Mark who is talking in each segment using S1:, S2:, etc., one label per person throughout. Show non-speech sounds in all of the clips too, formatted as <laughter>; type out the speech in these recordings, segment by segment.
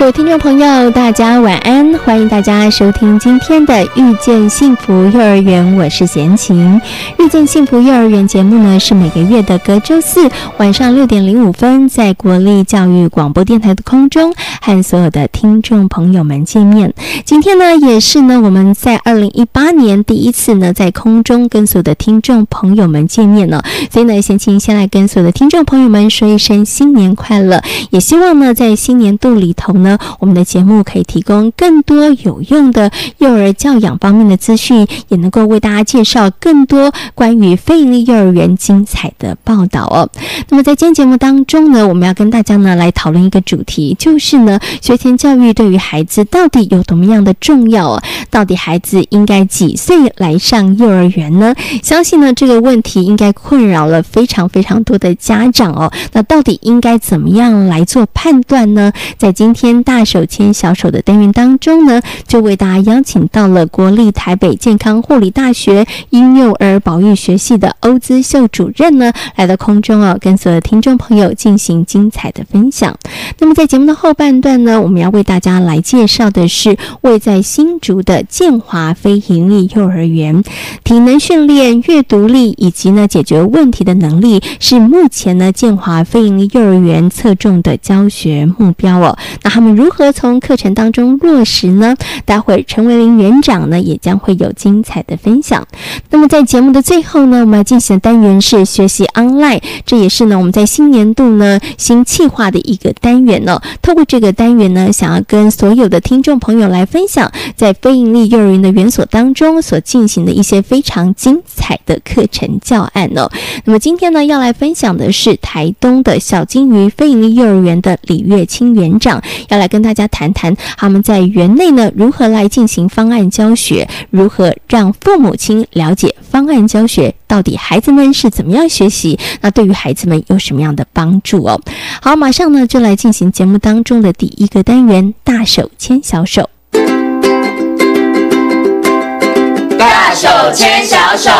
S1: 各位听众朋友，大家晚安！欢迎大家收听今天的《遇见幸福幼儿园》，我是贤琴。《遇见幸福幼儿园》节目呢，是每个月的隔周四晚上六点零五分，在国立教育广播电台的空中和所有的听众朋友们见面。今天呢，也是呢，我们在二零一八年第一次呢，在空中跟所有的听众朋友们见面了。所以呢，贤琴先来跟所有的听众朋友们说一声新年快乐，也希望呢，在新年度里头呢，我们的节目可以提供更多有用的幼儿教养方面的资讯，也能够为大家介绍更多关于非营利幼儿园精彩的报道哦。那么在今天节目当中呢，我们要跟大家呢来讨论一个主题，就是呢，学前教育对于孩子到底有多么样的重要哦？到底孩子应该几岁来上幼儿园呢？相信呢这个问题应该困扰了非常非常多的家长哦。那到底应该怎么样来做判断呢？在今天大手牵小手的单元当中呢，就为大家邀请到了国立台北健康护理大学婴幼儿保育学系的欧姿秀主任呢，来到空中哦，跟所有听众朋友进行精彩的分享。那么在节目的后半段呢，我们要为大家来介绍的是位在新竹的建华非营利幼儿园，体能训练、阅读力以及呢解决问题的能力是目前呢建华非营利幼儿园侧重的教学目标哦。那他们如何从课程当中落实呢？待会儿陈维林园长呢也将会有精彩的分享。那么在节目的最后呢，我们要进行的单元是学习 online，这也是呢我们在新年度呢新计划的一个单元哦。透过这个单元呢，想要跟所有的听众朋友来分享，在非营利幼儿园的园所当中所进行的一些非常精彩的课程教案哦。那么今天呢，要来分享的是台东的小金鱼非营利幼儿园的李月清园长，要来跟大家谈谈他们在园内呢如何来进行方案教学，如何让父母亲了解方案教学到底孩子们是怎么样学习，那对于孩子们有什么样的帮助哦？好，马上呢就来进行节目当中的第一个单元——大手牵小手。
S2: 大手牵小手。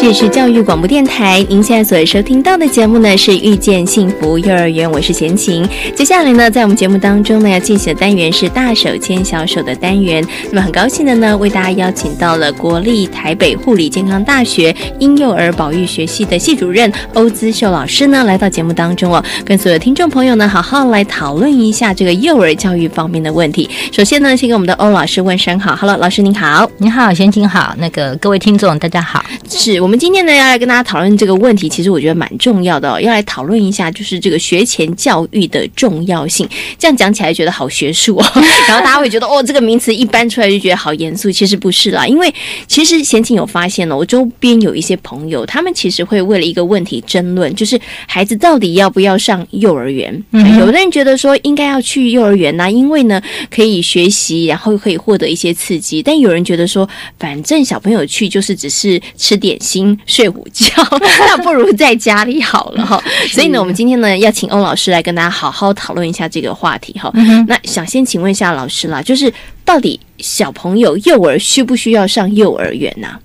S1: 这里是教育广播电台，您现在所收听到的节目呢是《遇见幸福幼儿园》，我是贤琴。接下来呢，在我们节目当中呢，要进行的单元是大手牵小手的单元。那么很高兴的呢，为大家邀请到了国立台北护理健康大学婴幼儿保育学系的系主任欧姿秀老师呢，来到节目当中哦，跟所有听众朋友呢，好好来讨论一下这个幼儿教育方面的问题。首先呢，先跟我们的欧老师问声好，Hello，老师您好。
S3: 你好，贤琴好，那个各位听众大家好。
S1: 是我们今天呢要来跟大家讨论这个问题，其实我觉得蛮重要的哦，要来讨论一下就是这个学前教育的重要性。这样讲起来觉得好学术哦，<laughs> 然后大家会觉得哦，这个名词一搬出来就觉得好严肃，其实不是啦，因为其实贤琴有发现了，我周边有一些朋友，他们其实会为了一个问题争论，就是孩子到底要不要上幼儿园。
S3: 嗯
S1: 有的人觉得说应该要去幼儿园呐、因为呢可以学习，然后可以获得一些刺激。但有人觉得说，反正小朋友去就是只是吃点心、睡午觉，<laughs> 那不如在家里好了哈。所以呢，我们今天呢要请欧老师来跟大家好好讨论一下这个话题哈。那想先请问一下老师啦，就是到底小朋友幼儿需不需要上幼儿园呐、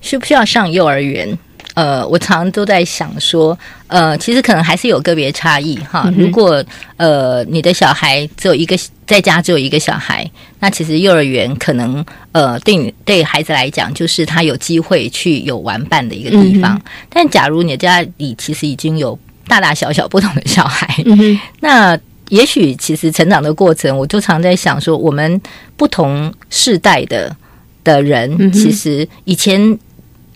S3: 需不需要上幼儿园？呃，我常都在想说，呃，其实可能还是有个别差异哈。
S1: 嗯
S3: 如果呃你的小孩只有一个在家只有一个小孩，那其实幼儿园可能呃对你对孩子来讲，就是他有机会去有玩伴的一个地方。
S1: 嗯
S3: 但假如你的家里其实已经有大大小小不同的小孩，
S1: 嗯，
S3: 那也许其实成长的过程，我就常在想说，我们不同世代的的人，
S1: 嗯
S3: 其实以前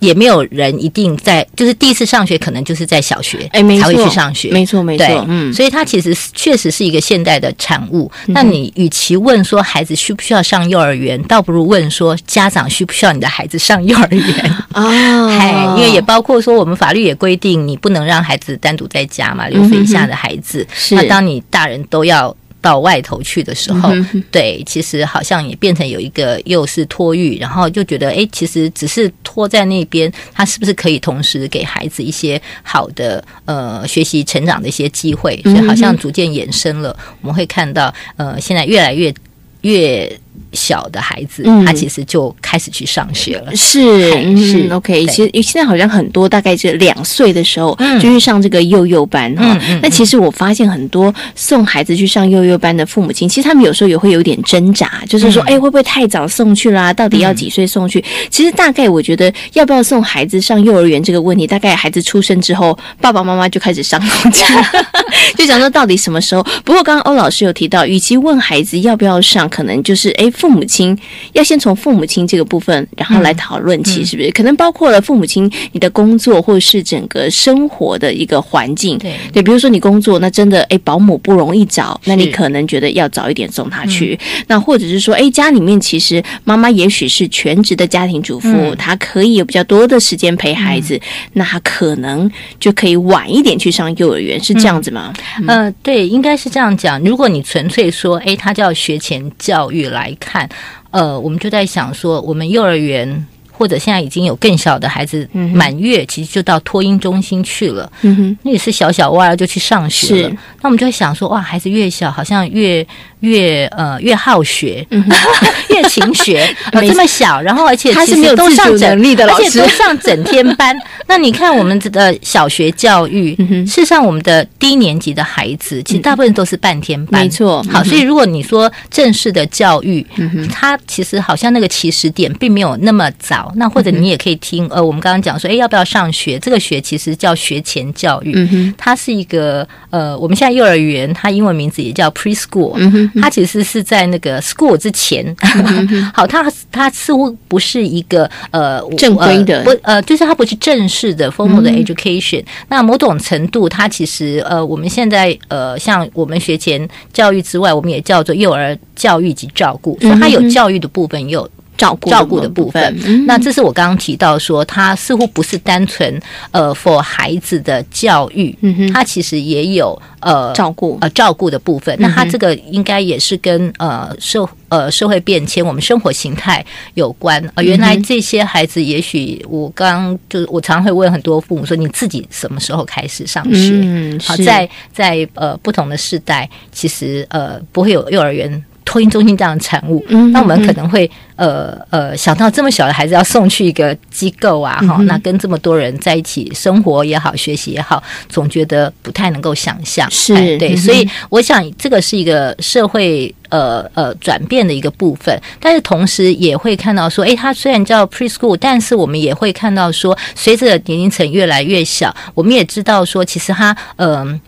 S3: 也没有人一定在，就是第一次上学可能就是在小学，
S1: 哎，没
S3: 才会去上学，
S1: 没错没错，
S3: 嗯，所以它其实确实是一个现代的产物。那你与其问说孩子需不需要上幼儿园，倒不如问说家长需不需要你的孩子上幼儿园 <laughs> 啊？<laughs> 嗨，因为也包括说我们法律也规定你不能让孩子单独在家嘛，六岁以下的孩子，那当你大人都要。到外头去的时候，对，其实好像也变成有一个又是托育，然后就觉得，哎，其实只是托在那边，他是不是可以同时给孩子一些好的呃学习成长的一些机会？所以好像逐渐延伸了，我们会看到，呃，现在越来越越。小的孩子，他其实就开始去上学了。
S1: 是是，OK。其实现在好像很多，大概是两岁的时候就去上这个幼幼班哈。那其实我发现很多送孩子去上幼幼班的父母亲，其实他们有时候也会有点挣扎，就是说，哎，会不会太早送去啦？到底要几岁送去？其实大概我觉得，要不要送孩子上幼儿园这个问题，大概孩子出生之后，爸爸妈妈就开始伤脑筋，<laughs> 就想说到底什么时候？不过刚刚欧老师有提到，与其问孩子要不要上，可能就是哎。父母亲要先从父母亲这个部分，然后来讨论起，是不是？可能包括了父母亲你的工作，或者是整个生活的一个环境。对对，比如说你工作，那真的哎，保姆不容易找，那你可能觉得要早一点送他去。那或者是说，哎，家里面其实妈妈也许是全职的家庭主妇，她可以有比较多的时间陪孩子，那她可能就可以晚一点去上幼儿园，是这样子吗？
S3: 呃，对，应该是这样讲。如果你纯粹说，哎，他叫学前教育来。看，呃，我们就在想说，我们幼儿园或者现在已经有更小的孩子满月，其实就到托婴中心去了。嗯哼，那也是小小娃儿就去上学了。那我们就会想说，哇，孩子越小，好像越。越呃越好学，<laughs> 越勤学，<laughs> 这么小，然后而且
S1: 他是没有自主能力的
S3: 老师，而且都上整天班。<laughs> 那你看我们的小学教育，事实上我们的低年级的孩子，其实大部分都是半天班，
S1: 没错。
S3: 好，所以如果你说正式的教育，它其实好像那个起始点并没有那么早。那或者你也可以听，呃，我们刚刚讲说，哎，要不要上学？这个学其实叫学前教育，它是一个呃，我们现在幼儿园，它英文名字也叫 preschool。它其实是在那个 school 之前，<laughs> 好，它它似乎不是一个呃
S1: 正规的，
S3: 不呃，就是它不是正式的 formal 的 education。那某种程度，它其实呃，我们现在呃，像我们学前教育之外，我们也叫做幼儿教育及照顾，所以它有教育的部分，也有。
S1: 照顾
S3: 照顾的部分，那这是我刚刚提到说，它似乎不是单纯呃，for 孩子的教育，嗯它其实也有呃
S1: 照顾
S3: 呃照顾的部分。那它这个应该也是跟呃社呃社会变迁，我们生活形态有关。呃，原来这些孩子，也许我刚就是我常会问很多父母说，你自己什么时候开始上学？好，在在呃不同的世代，其实呃不会有幼儿园。托婴中心这样的产物，那我们可能会呃呃想到这么小的孩子要送去一个机构啊，哈，那跟这么多人在一起生活也好，学习也好，总觉得不太能够想象，
S1: 是
S3: 对，所以我想这个是一个社会呃呃转变的一个部分，但是同时也会看到说，哎，它虽然叫 preschool，但是我们也会看到说，随着年龄层越来越小，我们也知道说，其实它嗯。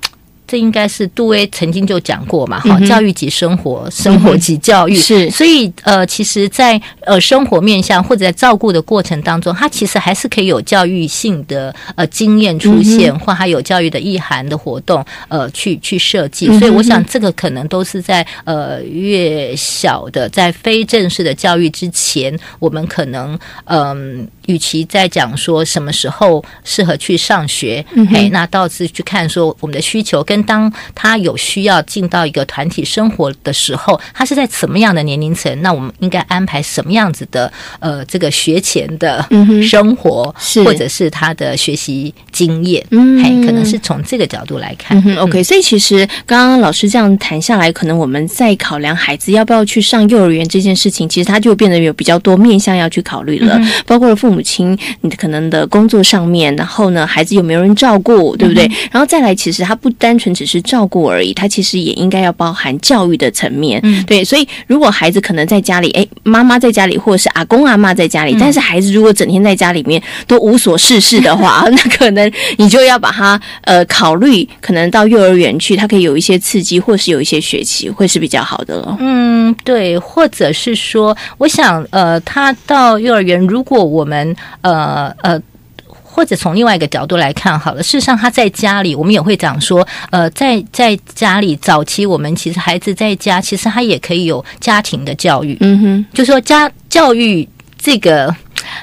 S3: 这应该是杜威曾经就讲过嘛，哈，教育及生活，生活及教育。
S1: 是，
S3: 所以呃，其实，在呃生活面向或者在照顾的过程当中，他其实还是可以有教育性的呃经验出现，或还有教育的意涵的活动，呃，去去设计。所以，我想这个可能都是在呃越小的在非正式的教育之前，我们可能嗯。与其在讲说什么时候适合去上学，哎，那倒是去看说我们的需求跟当他有需要进到一个团体生活的时候，他是在什么样的年龄层？那我们应该安排什么样子的呃这个学前的生活，或者是他的学习经验？嗯，可能是从这个角度来看。
S1: OK，所以其实刚刚老师这样谈下来，可能我们在考量孩子要不要去上幼儿园这件事情，其实他就变得有比较多面向要去考虑了，包括了父母。母亲，你的可能的工作上面，然后呢，孩子有没有人照顾，对不对？然后再来，其实他不单纯只是照顾而已，他其实也应该要包含教育的层面，对。所以，如果孩子可能在家里，哎，妈妈在家里，或者是阿公阿妈在家里，但是孩子如果整天在家里面都无所事事的话，<laughs> 那可能你就要把他呃考虑，可能到幼儿园去，他可以有一些刺激，或是有一些学习，会是比较好的了。
S3: 嗯，对，或者是说，我想，呃，他到幼儿园，如果我们们呃呃。或者从另外一个角度来看，好了，事实上他在家里，我们也会讲说，呃，在在家里早期，我们其实孩子在家，其实他也可以有家庭的教育，
S1: 嗯哼，
S3: 就说家教育这个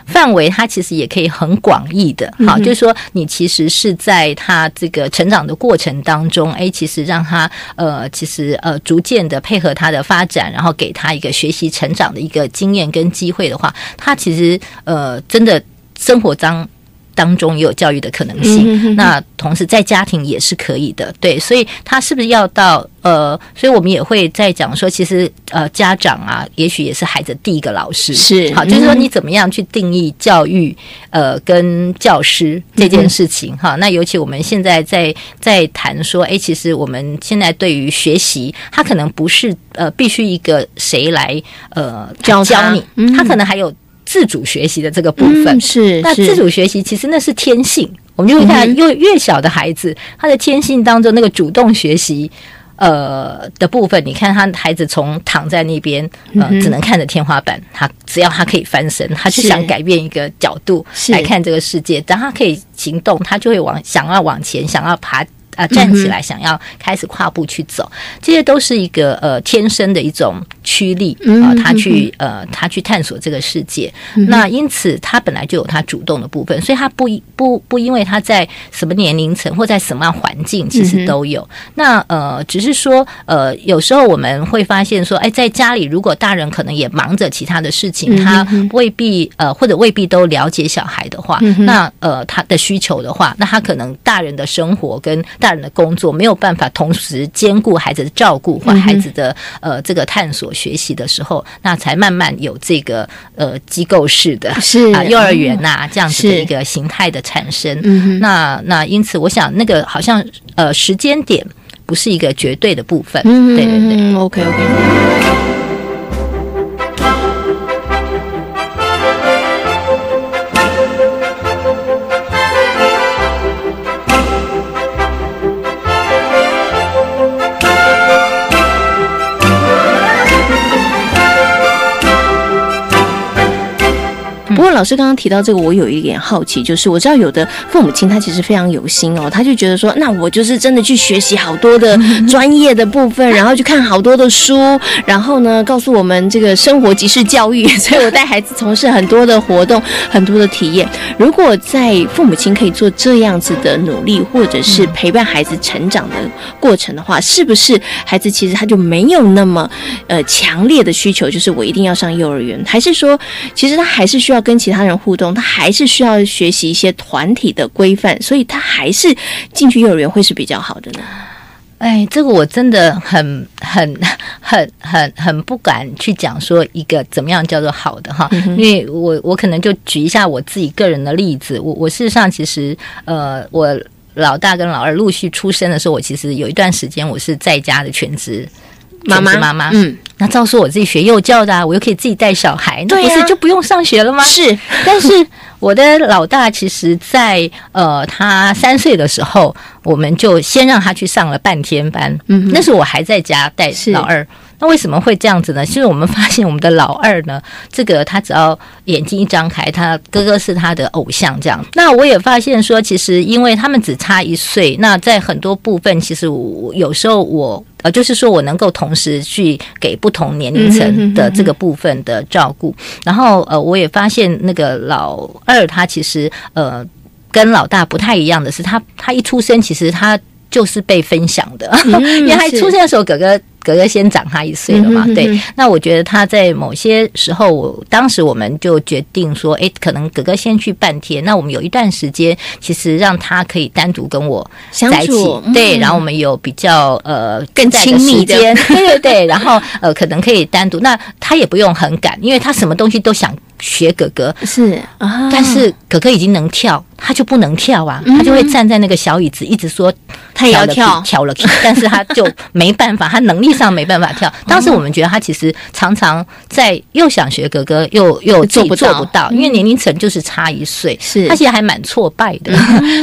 S3: 范围，它其实也可以很广义的，好，就是说你其实是在他这个成长的过程当中，哎，其实让他呃，其实呃，逐渐的配合他的发展，然后给他一个学习成长的一个经验跟机会的话，他其实呃，真的生活当。当中也有教育的可能性，那同时在家庭也是可以的，对，所以他是不是要到呃，所以我们也会在讲说，其实呃，家长啊，也许也是孩子第一个老师，
S1: 是。
S3: 好，就是说你怎么样去定义教育呃跟教师这件事情哈，那尤其我们现在在在谈说，哎，其实我们现在对于学习，他可能不是呃必须一个谁来呃
S1: 教
S3: 教你，他可能还有。自主学习的这个部分。
S1: 是，
S3: 那自主学习其实那是天性，我们就会看，因为越小的孩子，他的天性当中那个主动学习，呃的部分，你看他孩子从躺在那边，呃，只能看着天花板，他只要他可以翻身，他就想改变一个角度来看这个世界，当他可以行动，他就会往想要往前，想要爬。啊，站起来，想要开始跨步去走，这些都是一个呃天生的一种驱力啊，他去呃他去探索这个世界。那因此他本来就有他主动的部分，所以他不不不因为他在什么年龄层或在什么样环境，其实都有。那呃，只是说呃，有时候我们会发现说，哎，在家里如果大人可能也忙着其他的事情，他未必呃或者未必都了解小孩的话，那呃他的需求的话，那他可能大人的生活跟大人的工作没有办法同时兼顾孩子的照顾或孩子的呃这个探索学习的时候，那才慢慢有这个呃机构式的
S1: 是
S3: 啊幼儿园呐这样子的一个形态的产生。那那因此，我想那个好像呃时间点不是一个绝对的部分。对对对
S1: ，OK OK。老师刚刚提到这个，我有一点好奇，就是我知道有的父母亲他其实非常有心哦，他就觉得说，那我就是真的去学习好多的专业的部分，然后去看好多的书，然后呢告诉我们这个生活即是教育，所 <laughs> 以我带孩子从事很多的活动，很多的体验。如果在父母亲可以做这样子的努力，或者是陪伴孩子成长的过程的话，是不是孩子其实他就没有那么呃强烈的需求，就是我一定要上幼儿园，还是说其实他还是需要？跟其他人互动，他还是需要学习一些团体的规范，所以他还是进去幼儿园会是比较好的呢。
S3: 哎，这个我真的很、很、很、很、很不敢去讲说一个怎么样叫做好的哈，因为我我可能就举一下我自己个人的例子。我我事实上其实呃，我老大跟老二陆续出生的时候，我其实有一段时间我是在家的全职。妈妈，妈妈，嗯，那照说我自己学幼教的，我又可以自己带小孩，那不是就不用上学了吗？
S1: 是，<laughs>
S3: 但是我的老大其实，在呃他三岁的时候，我们就先让他去上了半天班，嗯，那时候我还在家带老二。那为什么会这样子呢？其实我们发现，我们的老二呢，<laughs> 这个他只要眼睛一张开，他哥哥是他的偶像，这样。那我也发现说，其实因为他们只差一岁，那在很多部分，其实我有时候我呃，就是说我能够同时去给不同年龄层的这个部分的照顾。然后呃，我也发现那个老二他其实呃跟老大不太一样的是，他他一出生其实他就是被分享的，<laughs> 因为他出生的时候哥哥。哥哥先长他一岁了嘛？对，那我觉得他在某些时候，我当时我们就决定说，哎，可能哥哥先去半天，那我们有一段时间，其实让他可以单独跟我在一起，对，然后我们有比较呃
S1: 更亲密的，
S3: 对对对，然后呃可能可以单独，那他也不用很赶，因为他什么东西都想学哥哥，
S1: 是
S3: 啊，但是哥哥已经能跳，他就不能跳啊，他就会站在那个小椅子，一直说
S1: 他也要跳，
S3: 跳。了，<laughs> 但是他就没办法，他能力。上没办法跳，当时我们觉得他其实常常在又想学哥哥，又又做不做不到，因为年龄层就是差一岁，
S1: 是。
S3: 他其实还蛮挫败的。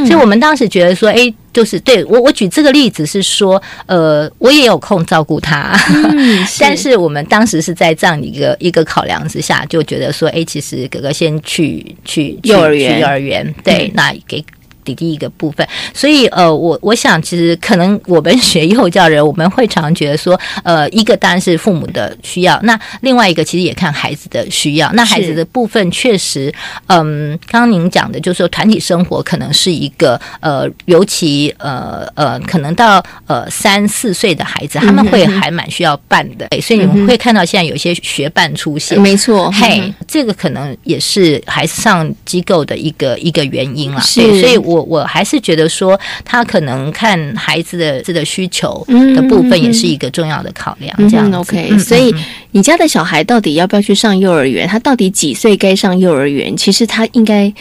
S3: 所以我们当时觉得说，哎，就是对我，我举这个例子是说，呃，我也有空照顾他，<laughs>
S1: 嗯
S3: 但是我们当时是在这样一个一个考量之下，就觉得说，哎，其实哥哥先去去去
S1: 幼儿园
S3: 去幼儿园，对，
S1: 嗯
S3: 那给。弟弟一个部分，所以呃，我我想其实可能我们学幼教人，我们会常觉得说，呃，一个当然是父母的需要，那另外一个其实也看孩子的需要。那孩子的部分确实，嗯，刚刚您讲的就是说团体生活可能是一个呃，尤其呃呃，可能到呃三四岁的孩子，他们会还蛮需要伴的，对所以你们会看到现在有一些学伴出现，
S1: 没错，
S3: 嘿，这个可能也是孩子上机构的一个一个原因啦。
S1: 是。
S3: 对，所以我我我还是觉得说，他可能看孩子的这个需求的部分，也是一个重要的考量。这样
S1: ，OK，
S3: 嗯
S1: 所以你家的小孩到底要不要去上幼儿园？他到底几岁该上幼儿园？其实他应该。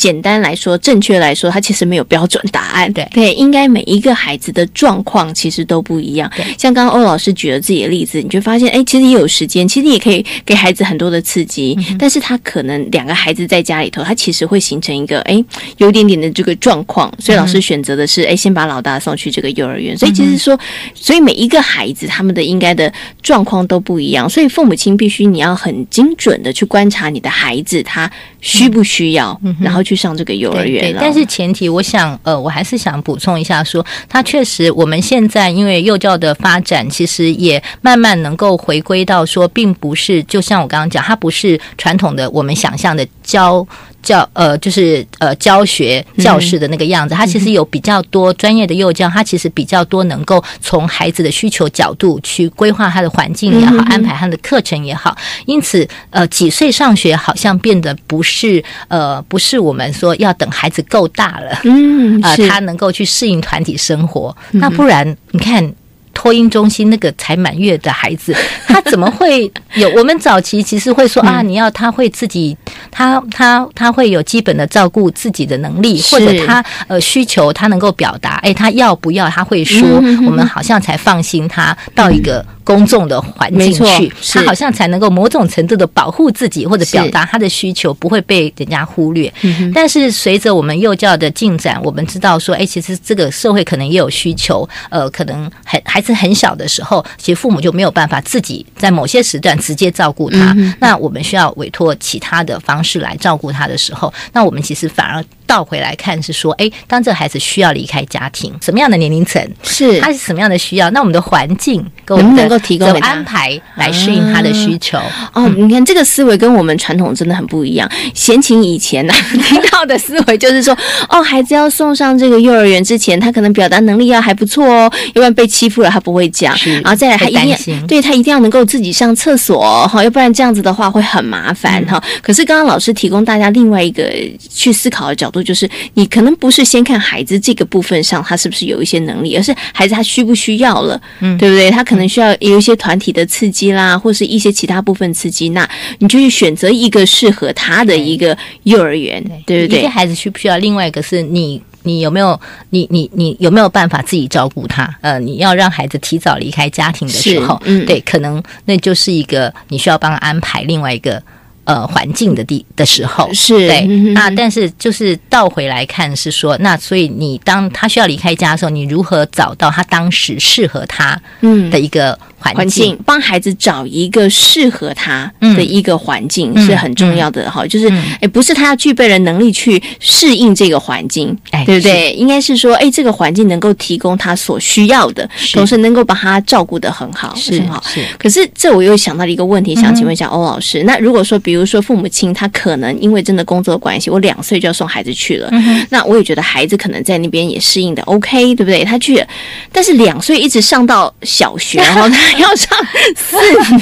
S1: 简单来说，正确来说，他其实没有标准答案。
S3: 对
S1: 对，应该每一个孩子的状况其实都不一样。
S3: 对
S1: 像刚刚欧老师举了自己的例子，你就发现，哎，其实也有时间，其实也可以给孩子很多的刺激。
S3: 嗯
S1: 但是他可能两个孩子在家里头，他其实会形成一个哎有一点点的这个状况，所以老
S3: 嗯
S1: 师选择的是哎先把老大送去这个幼儿园。所以其实说，所以每一个孩子他们的应该的状况都不一样，所以父母亲必须你要很精准的去观察你的孩子他需不需要，然后去上这个幼儿园
S3: 但是前提，我想，呃，我还是想补充一下说，它确实，我们现在因为幼教的发展，其实也慢慢能够回归到说，并不是就像我刚刚讲，它不是传统的我们想象的教。教呃，就是呃教学教室的那个样子，它其实有比较多专业的幼教，它其实比较多能够从孩子的需求角度去规划他的环境也好，安排他的课程也好。因此，呃，几岁上学好像变得不是呃不是我们说要等孩子够大了，
S1: 嗯，
S3: 呃，
S1: 是
S3: 他能够去适应团体生活。那不然，你看。托婴中心那个才满月的孩子，<laughs> 他怎么会有？我们早期其实会说 <laughs> 啊，你要他会自己，他他他会有基本的照顾自己的能力，或者他呃需求他能够表达，哎，他要不要他会说，我们好像才放心他到一个公众的环境去，他好像才能够某种程度的保护自己或者表达他的需求，不会被人家忽略。但是随着我们幼教的进展，我们知道说，哎，其实这个社会可能也有需求，呃，可能很孩子很小的时候，其实父母就没有办法自己在某些时段直接照顾他，那我们需要委托其他的方式来照顾他的时候，那我们其实反而倒回来看是说，哎，当这个孩子需要离开家庭，什么样的年龄层，
S1: 是。
S3: 他是什么样的需要，那我们的环境
S1: 能不
S3: 们
S1: 能够提供
S3: 安排来适应他的需求。
S1: 哦，你看这个思维跟我们传统真的很不一样。闲情以前呢、<laughs> 听到的思维就是说，哦，孩子要送上这个幼儿园之前，他可能表达能力要还不错哦，要不然被欺负了他不会讲，然后再来他一定要
S3: 担心。
S1: 对他一定要能够自己上厕所哦哈，要不然这样子的话会很麻烦哈。可是刚刚老师提供大家另外一个去思考的角度，就是你可能不是先看孩子这个部分上他是不是有一些能力，而是孩子他需不需要了，
S3: 嗯
S1: 对不对？他可能需要有一些团体的刺激啦，或是一些其他部分刺激，那你就去选择一个适合他的一个幼儿园，对不对？
S3: 一个孩子需不需要？另外一个是你。你有没有你你你有没有办法自己照顾他？呃，你要让孩子提早离开家庭的时候，
S1: 嗯
S3: 对，可能那就是一个你需要帮他安排另外一个呃环境的地的时候，
S1: 是
S3: 对。
S1: 嗯
S3: 那但是就是倒回来看是说，那所以你当他需要离开家的时候，你如何找到他当时适合他
S1: 嗯
S3: 的一个环
S1: 环境，帮孩子找一个适合他的一个环境、
S3: 嗯
S1: 是很重要的哈。就是
S3: 嗯
S1: 哎，不是他要具备了能力去适应这个环境，
S3: 哎
S1: 对不对？应该是说，哎，这个环境能够提供他所需要的，同时能够把他照顾得很好，
S3: 是
S1: 很好。
S3: 是
S1: 可是这我又想到了一个问题，想请问一下欧老师。那如果说，比如说父母亲他可能因为真的工作关系，我两岁就要送孩子去了，那我也觉得孩子可能在那边也适应的 OK，对不对？他去了，但是两岁一直上到小学，然 <laughs> 后他要上四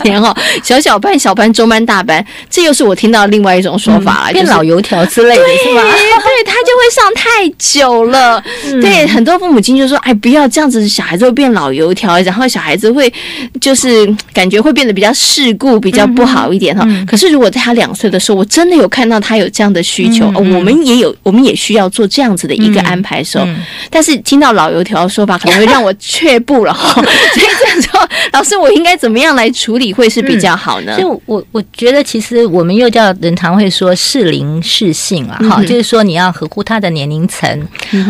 S1: 年哦，小小班、小班、中班、大班，这又是我听到另外一种说法了，就是
S3: 变老油条之类的是吧？
S1: 对，对他就会上太久了。对，很多父母亲就说：“哎，不要这样子，小孩子会变老油条，然后小孩子会就是感觉会变得比较世故，比较不好一点哈。可是如果在他两岁的时候，我真的有看到他有这样的需求，哦我们也有，我们也需要做这样子的一个安排的时候，但是听到老油条的说法，可能会让我却步了哈。<laughs> 所以这样说，老师，我应该怎么样来处理会是比较好呢？
S3: 就我我觉得，其实我们又叫人常会说适龄适性啊，哈，就是说你要合乎他的年龄层。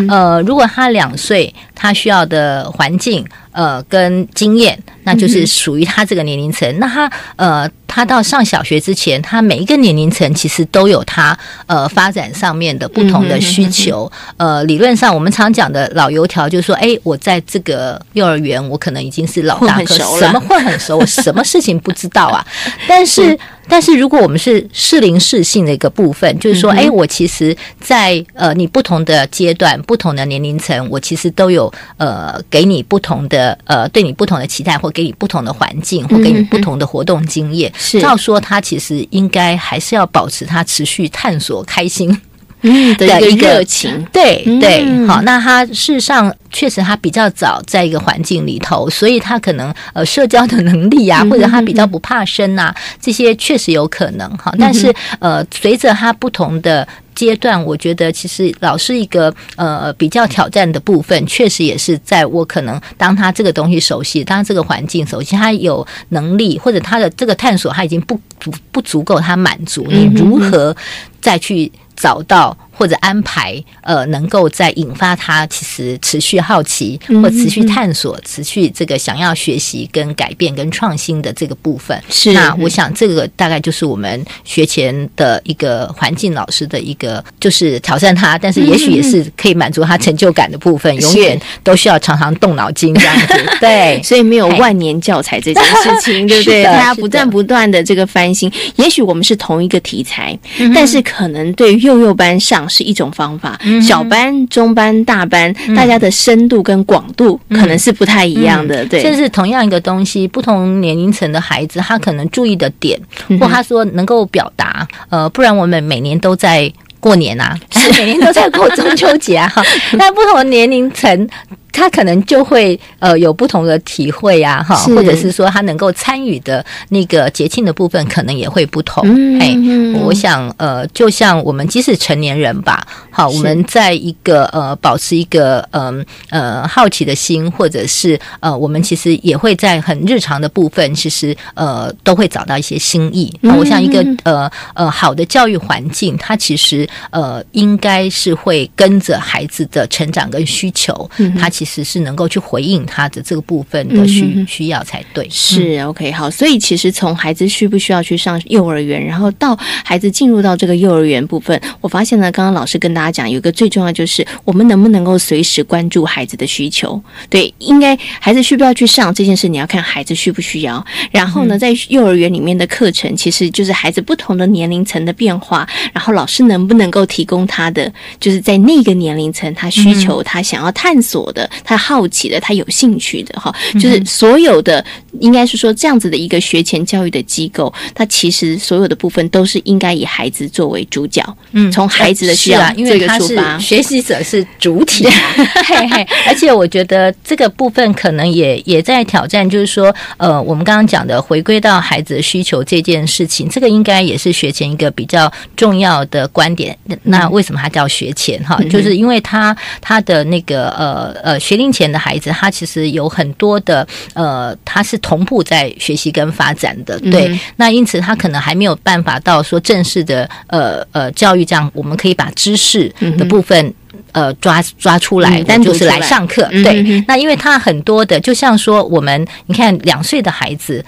S3: 呃，如果他两岁，他需要的环境。呃，跟经验，那就是属于他这个年龄层。那他呃，他到上小学之前，他每一个年龄层其实都有他呃发展上面的不同的需求。呃，理论上我们常讲的老油条就是说，哎，我在这个幼儿园，我可能已经是老大哥，什么混很熟，我什么事情不知道啊？<laughs> 但是。但是如果我们是适龄适性的一个部分，就是说，哎，我其实，在呃你不同的阶段、不同的年龄层，我其实都有呃给你不同的呃对你不同的期待，或给你不同的环境，或给你不同的活动经验。是，照说他其实应该还是要保持他持续探索、开心。
S1: 嗯的一个热情，
S3: 对对，好，那他事实上确实他比较早在一个环境里头，所以他可能呃社交的能力啊，或者他比较不怕生呐，这些确实有可能哈。但是呃，随着他不同的阶段，我觉得其实老师一个呃比较挑战的部分，确实也是在我可能当他这个东西熟悉，当这个环境熟悉，他有能力或者他的这个探索他已经不足不足够他满足，你如何再去？找到或者安排，呃，能够在引发他其实持续好奇或持续探索、持续这个想要学习跟改变跟创新的这个部分。
S1: 是
S3: 那我想这个大概就是我们学前的一个环境老师的一个，就是挑战他，但是也许也是可以满足他成就感的部分。<laughs> 永远都需要常常动脑筋这样子。<laughs> 对，
S1: 所以没有万年教材这件事情，<laughs> 对不对？他要不断不断的这个翻新。也许我们是同一个题材，但是可能对幼幼班上是一种方法，小班、中班、大班，大家的深度跟广度可能是不太一样的。对，
S3: 甚至同样一个东西，不同年龄层的孩子，他可能注意的点，或他说能够表达，呃，不然我们每年都在过年啊，是。<laughs> 每年都在过中秋节啊，哈，<laughs> 那不同的年龄层。他可能就会呃有不同的体会呀，哈，或者是说他能够参与的那个节庆的部分可能也会不同。哎，我想呃，就像我们即使成年人吧，好，我们在一个呃保持一个嗯呃好奇的心，或者是呃我们其实也会在很日常的部分，其实呃都会找到一些新意。那我想一个呃呃好的教育环境，它其实呃应该是会跟着孩子的成长跟需求，它其实。是能够去回应他的这个部分的需需要才对。
S1: 是 OK 好，所以其实从孩子需不需要去上幼儿园，然后到孩子进入到这个幼儿园部分，我发现呢，刚刚老师跟大家讲，有一个最重要就是我们能不能够随时关注孩子的需求。对，应该孩子需不需要去上这件事，你要看孩子需不需要。然后呢，在幼儿园里面的课程，其实就是孩子不同的年龄层的变化，然后老师能不能够提供他的，就是在那个年龄层他需求他想要探索的。他好奇的，他有兴趣的，哈，就是所有的，应该是说这样子的一个学前教育的机构，它其实所有的部分都是应该以孩子作为主角，嗯，从孩子的需要这个出发，
S3: 学习者是主体，<laughs> 嘿嘿，而且我觉得这个部分可能也也在挑战，就是说，呃，我们刚刚讲的回归到孩子的需求这件事情，这个应该也是学前一个比较重要的观点。那为什么它叫学前？哈，就是因为他他的那个呃呃。学龄前的孩子，他其实有很多的呃，他是同步在学习跟发展的，对。那因此他可能还没有办法到说正式的呃呃教育这样，我们可以把知识的部分呃抓抓出来，单独是来上课，对。那因为他很多的，就像说我们你看两岁的孩子。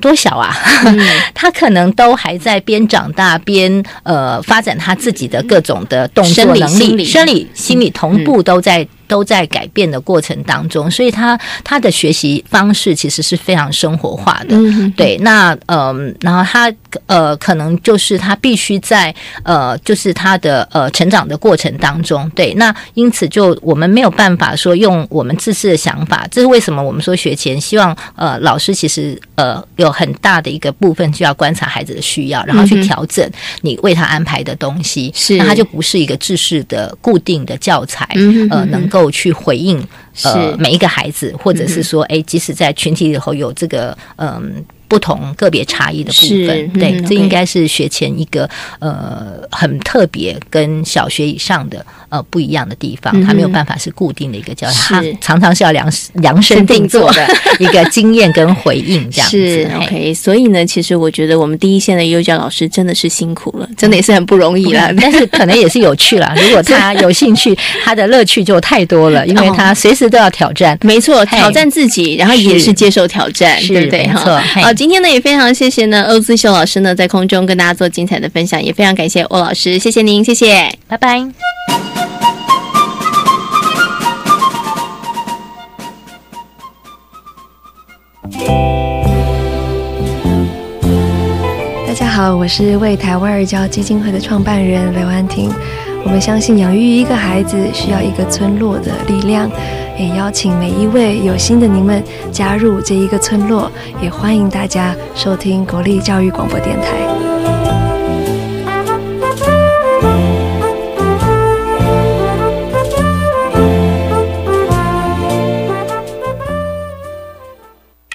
S3: 多小啊！<laughs> 他可能都还在边长大边呃发展他自己的各种的动作能力，生理、心理同步都在都在改变的过程当中，所以他他的学习方式其实是非常生活化的。对，那嗯，然后他呃可能就是他必须在呃就是他的呃成长的过程当中，对，那因此就我们没有办法说用我们自私的想法，这是为什么我们说学前希望呃老师其实呃。有很大的一个部分就要观察孩子的需要，然后去调整你为他安排的东西，是那他就不是一个制式的固定的教材，呃，能够去回应呃每一个孩子，或者是说，哎，即使在群体里头有这个嗯。不不同个别差异的部
S1: 是
S3: 分。
S1: 嗯
S3: 对，这应该是学前一个呃很特别跟小学以上的呃不一样的地方，
S1: 嗯哼
S3: 它没有办法是固定的一个教
S1: 是
S3: 它常常是要量量身定做的 <laughs> 一个经验跟回应这样子。
S1: 是 OK，所以呢，其实我觉得我们第一线的幼教老师真的是辛苦了，真的也是很不容易啦。
S3: 但是可能也是有趣啦。<laughs> 如果他有兴趣，他的乐趣就太多了，因为他随时都要挑战。
S1: 没错，挑战自己，然后也是
S3: 是
S1: 接受挑战，对不对？
S3: 没错
S1: 哈
S3: 嘿
S1: 好，今天呢也非常谢谢呢欧姿秀老师呢在空中跟大家做精彩的分享，也非常感谢欧老师，谢谢您，谢谢。
S3: 拜拜。
S4: 大家好，我是为台湾二教基金会的创办人刘安婷。我们相信养育一个孩子需要一个村落的力量，也邀请每一位有心的您们加入这一个村落，也欢迎大家收听国立教育广播电台。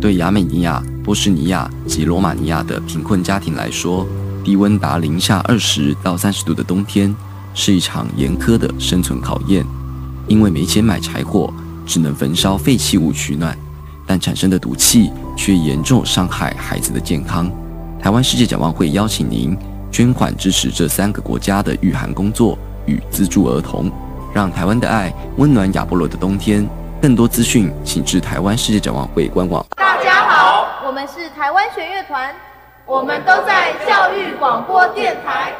S5: 对亚美尼亚、波士尼亚及罗马尼亚的贫困家庭来说，低温达零下二十到三十度的冬天是一场严苛的生存考验。因为没钱买柴火，只能焚烧废弃物取暖，但产生的毒气却严重伤害孩子的健康。台湾世界展望会邀请您捐款支持这三个国家的御寒工作与资助儿童，让台湾的爱温暖亚波罗的冬天。更多资讯，请至台湾世界展望会官网。
S6: 大家好，我们是台湾弦乐团，我们都在教育广播电台。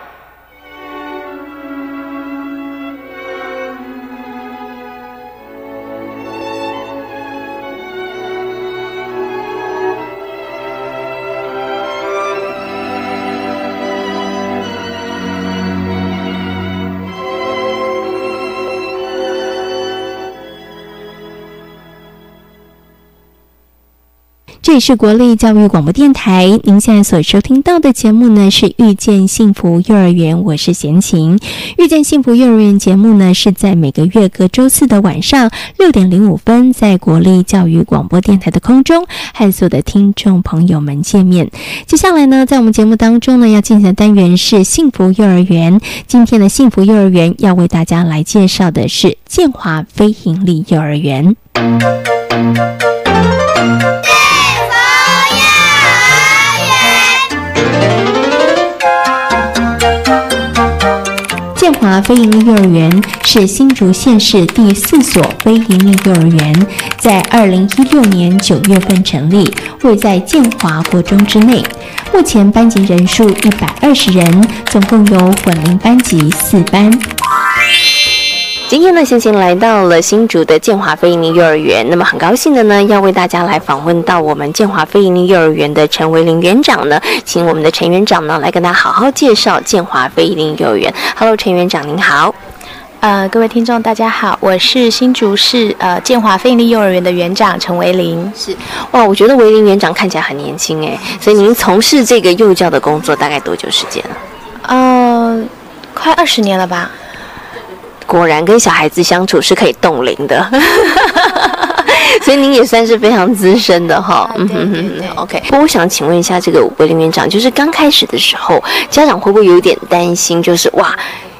S1: 里是国立教育广播电台，您现在所收听到的节目呢是《遇见幸福幼儿园》，我是贤琴。《遇见幸福幼儿园》节目呢是在每个月各周四的晚上六点零五分，在国立教育广播电台的空中和所有的听众朋友们见面。接下来呢，在我们节目当中呢，要进行的单元是幸福幼儿园。今天的幸福幼儿园要为大家来介绍的是建华非营利幼儿园。非营利幼儿园是新竹县市第四所非营利幼儿园，在二零一六年九月份成立，位在建华国中之内。目前班级人数一百二十人，总共有混龄班级四班。今天呢，先行来到了新竹的建华非营利幼儿园。那么很高兴的呢，要为大家来访问到我们建华非营利幼儿园的陈维林园长呢，请我们的陈园长呢来跟大家好好介绍建华非营利幼儿园。Hello，陈园长您好。
S7: 呃，各位听众大家好，我是新竹市呃建华非营利幼儿园的园长陈维林。
S1: 是哇，我觉得维林园长看起来很年轻哎，所以您从事这个幼教的工作大概多久时间了？
S7: 呃，快二十年了吧。
S1: 果然跟小孩子相处是可以冻龄的，<laughs> 所以您也算是非常资深的哈。
S7: 嗯哼哼
S1: ，OK。不过我想请问一下，这个维林园长，就是刚开始的时候，家长会不会有点担心？就是哇，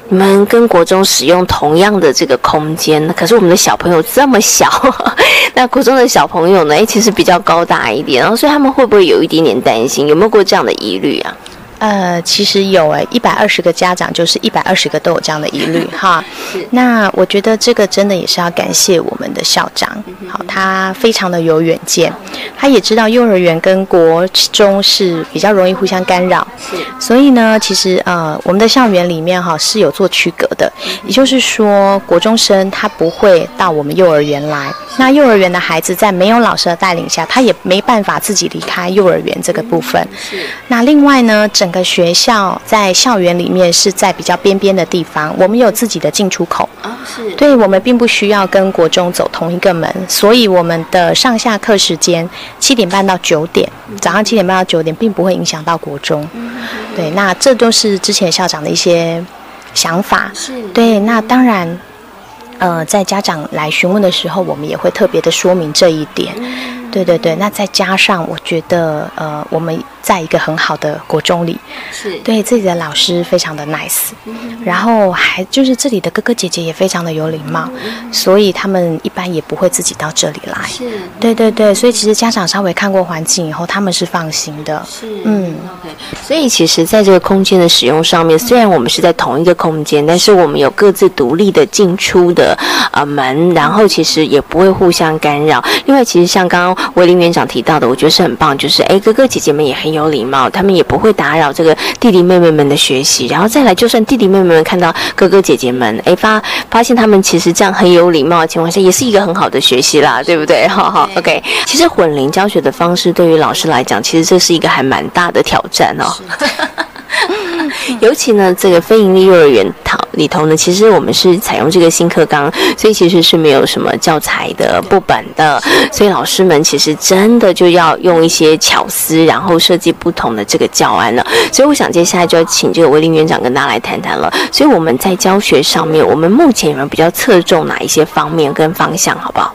S1: 你们跟国中使用同样的这个空间，可是我们的小朋友这么小，<laughs> 那国中的小朋友呢，哎，其实比较高大一点，然后所以他们会不会有一点点担心？有没有过这样的疑虑啊？
S7: 呃，其实有哎，一百二十个家长就是一百二十个都有这样的疑虑 <laughs> 哈。那我觉得这个真的也是要感谢我们的校长，好，他非常的有远见，他也知道幼儿园跟国中是比较容易互相干扰，所以呢，其实呃，我们的校园里面哈是有做区隔的，也就是说，国中生他不会到我们幼儿园来，那幼儿园的孩子在没有老师的带领下，他也没办法自己离开幼儿园这个部分。那另外呢，整个学校在校园里面是在比较边边的地方，我们有自己的进出口。啊，是。对我们并不需要跟国中走同一个门，所以我们的上下课时间七点半到九点，早上七点半到九点，并不会影响到国中。对，那这都是之前校长的一些想法。是。对，那当然，呃，在家长来询问的时候，我们也会特别的说明这一点。对对对，那再加上我觉得，呃，我们在一个很好的国中里，是对自己的老师非常的 nice，然后还就是这里的哥哥姐姐也非常的有礼貌，所以他们一般也不会自己到这里来。是，对对对，所以其实家长稍微看过环境以后，他们是放心的。是，
S1: 嗯，OK。所以其实在这个空间的使用上面，虽然我们是在同一个空间，但是我们有各自独立的进出的呃门，然后其实也不会互相干扰。另外，其实像刚刚。维林园长提到的，我觉得是很棒，就是哎，哥哥姐姐们也很有礼貌，他们也不会打扰这个弟弟妹妹们的学习。然后再来，就算弟弟妹妹们看到哥哥姐姐们，哎发发现他们其实这样很有礼貌的情况下，也是一个很好的学习啦，对不对？好好，OK。其实混龄教学的方式对于老师来讲，其实这是一个还蛮大的挑战哦。<laughs> 尤其呢，这个非营利幼儿园头里头呢，其实我们是采用这个新课纲，所以其实是没有什么教材的部本的，所以老师们其实真的就要用一些巧思，然后设计不同的这个教案了。所以我想接下来就要请这个威林园长跟大家来谈谈了。所以我们在教学上面，我们目前有没有比较侧重哪一些方面跟方向，好不好？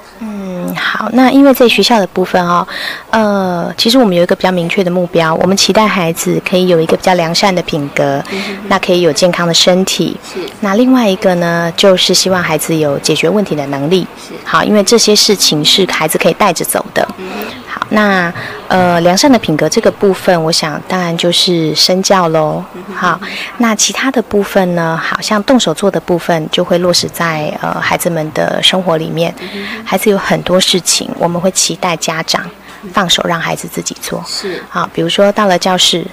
S7: 好，那因为在学校的部分哦，呃，其实我们有一个比较明确的目标，我们期待孩子可以有一个比较良善的品格，那可以有健康的身体。是。那另外一个呢，就是希望孩子有解决问题的能力。是。好，因为这些事情是孩子可以带着走的。好，那呃，良善的品格这个部分，我想当然就是身教喽。好，那其他的部分呢，好像动手做的部分就会落实在呃孩子们的生活里面。孩子有很多。事情我们会期待家长放手让孩子自己做，是好，比如说到了教室，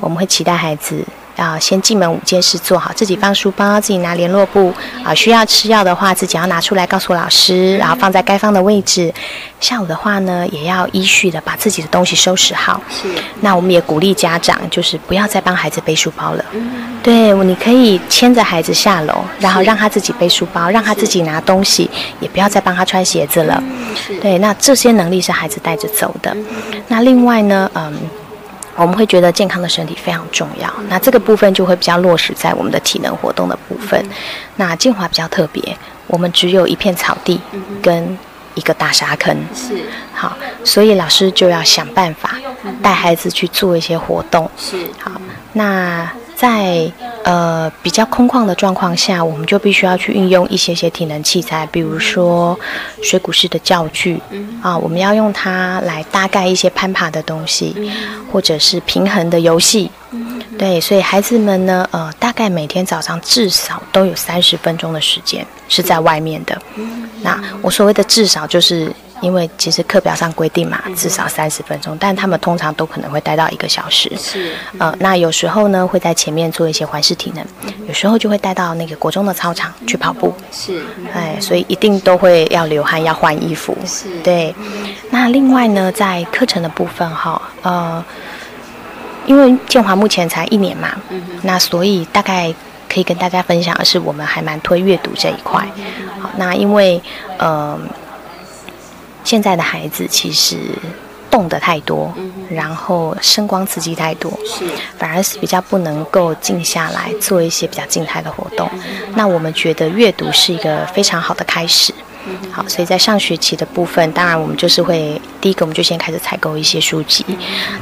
S7: 我们会期待孩子。要先进门五件事做好，自己放书包，自己拿联络簿啊。需要吃药的话，自己要拿出来告诉老师，然后放在该放的位置。下午的话呢，也要依序的把自己的东西收拾好。是。那我们也鼓励家长，就是不要再帮孩子背书包了。嗯。对，你可以牵着孩子下楼，然后让他自己背书包，让他自己拿东西，也不要再帮他穿鞋子了。对，那这些能力是孩子带着走的。那另外呢，嗯。我们会觉得健康的身体非常重要，那这个部分就会比较落实在我们的体能活动的部分。那建华比较特别，我们只有一片草地跟一个大沙坑，是。好，所以老师就要想办法带孩子去做一些活动，是。好，那。在呃比较空旷的状况下，我们就必须要去运用一些些体能器材，比如说水谷式的教具啊，我们要用它来大概一些攀爬的东西，或者是平衡的游戏。对，所以孩子们呢，呃，大概每天早上至少都有三十分钟的时间是在外面的。那我所谓的至少就是。因为其实课表上规定嘛，至少三十分钟，但他们通常都可能会待到一个小时。是，呃，那有时候呢会在前面做一些环视体能，有时候就会带到那个国中的操场去跑步。是，哎，所以一定都会要流汗，要换衣服。是，对。那另外呢，在课程的部分哈，呃，因为建华目前才一年嘛，那所以大概可以跟大家分享的是，我们还蛮推阅读这一块。好，那因为呃。现在的孩子其实动得太多，然后声光刺激太多，是反而是比较不能够静下来做一些比较静态的活动。那我们觉得阅读是一个非常好的开始。好，所以在上学期的部分，当然我们就是会第一个，我们就先开始采购一些书籍。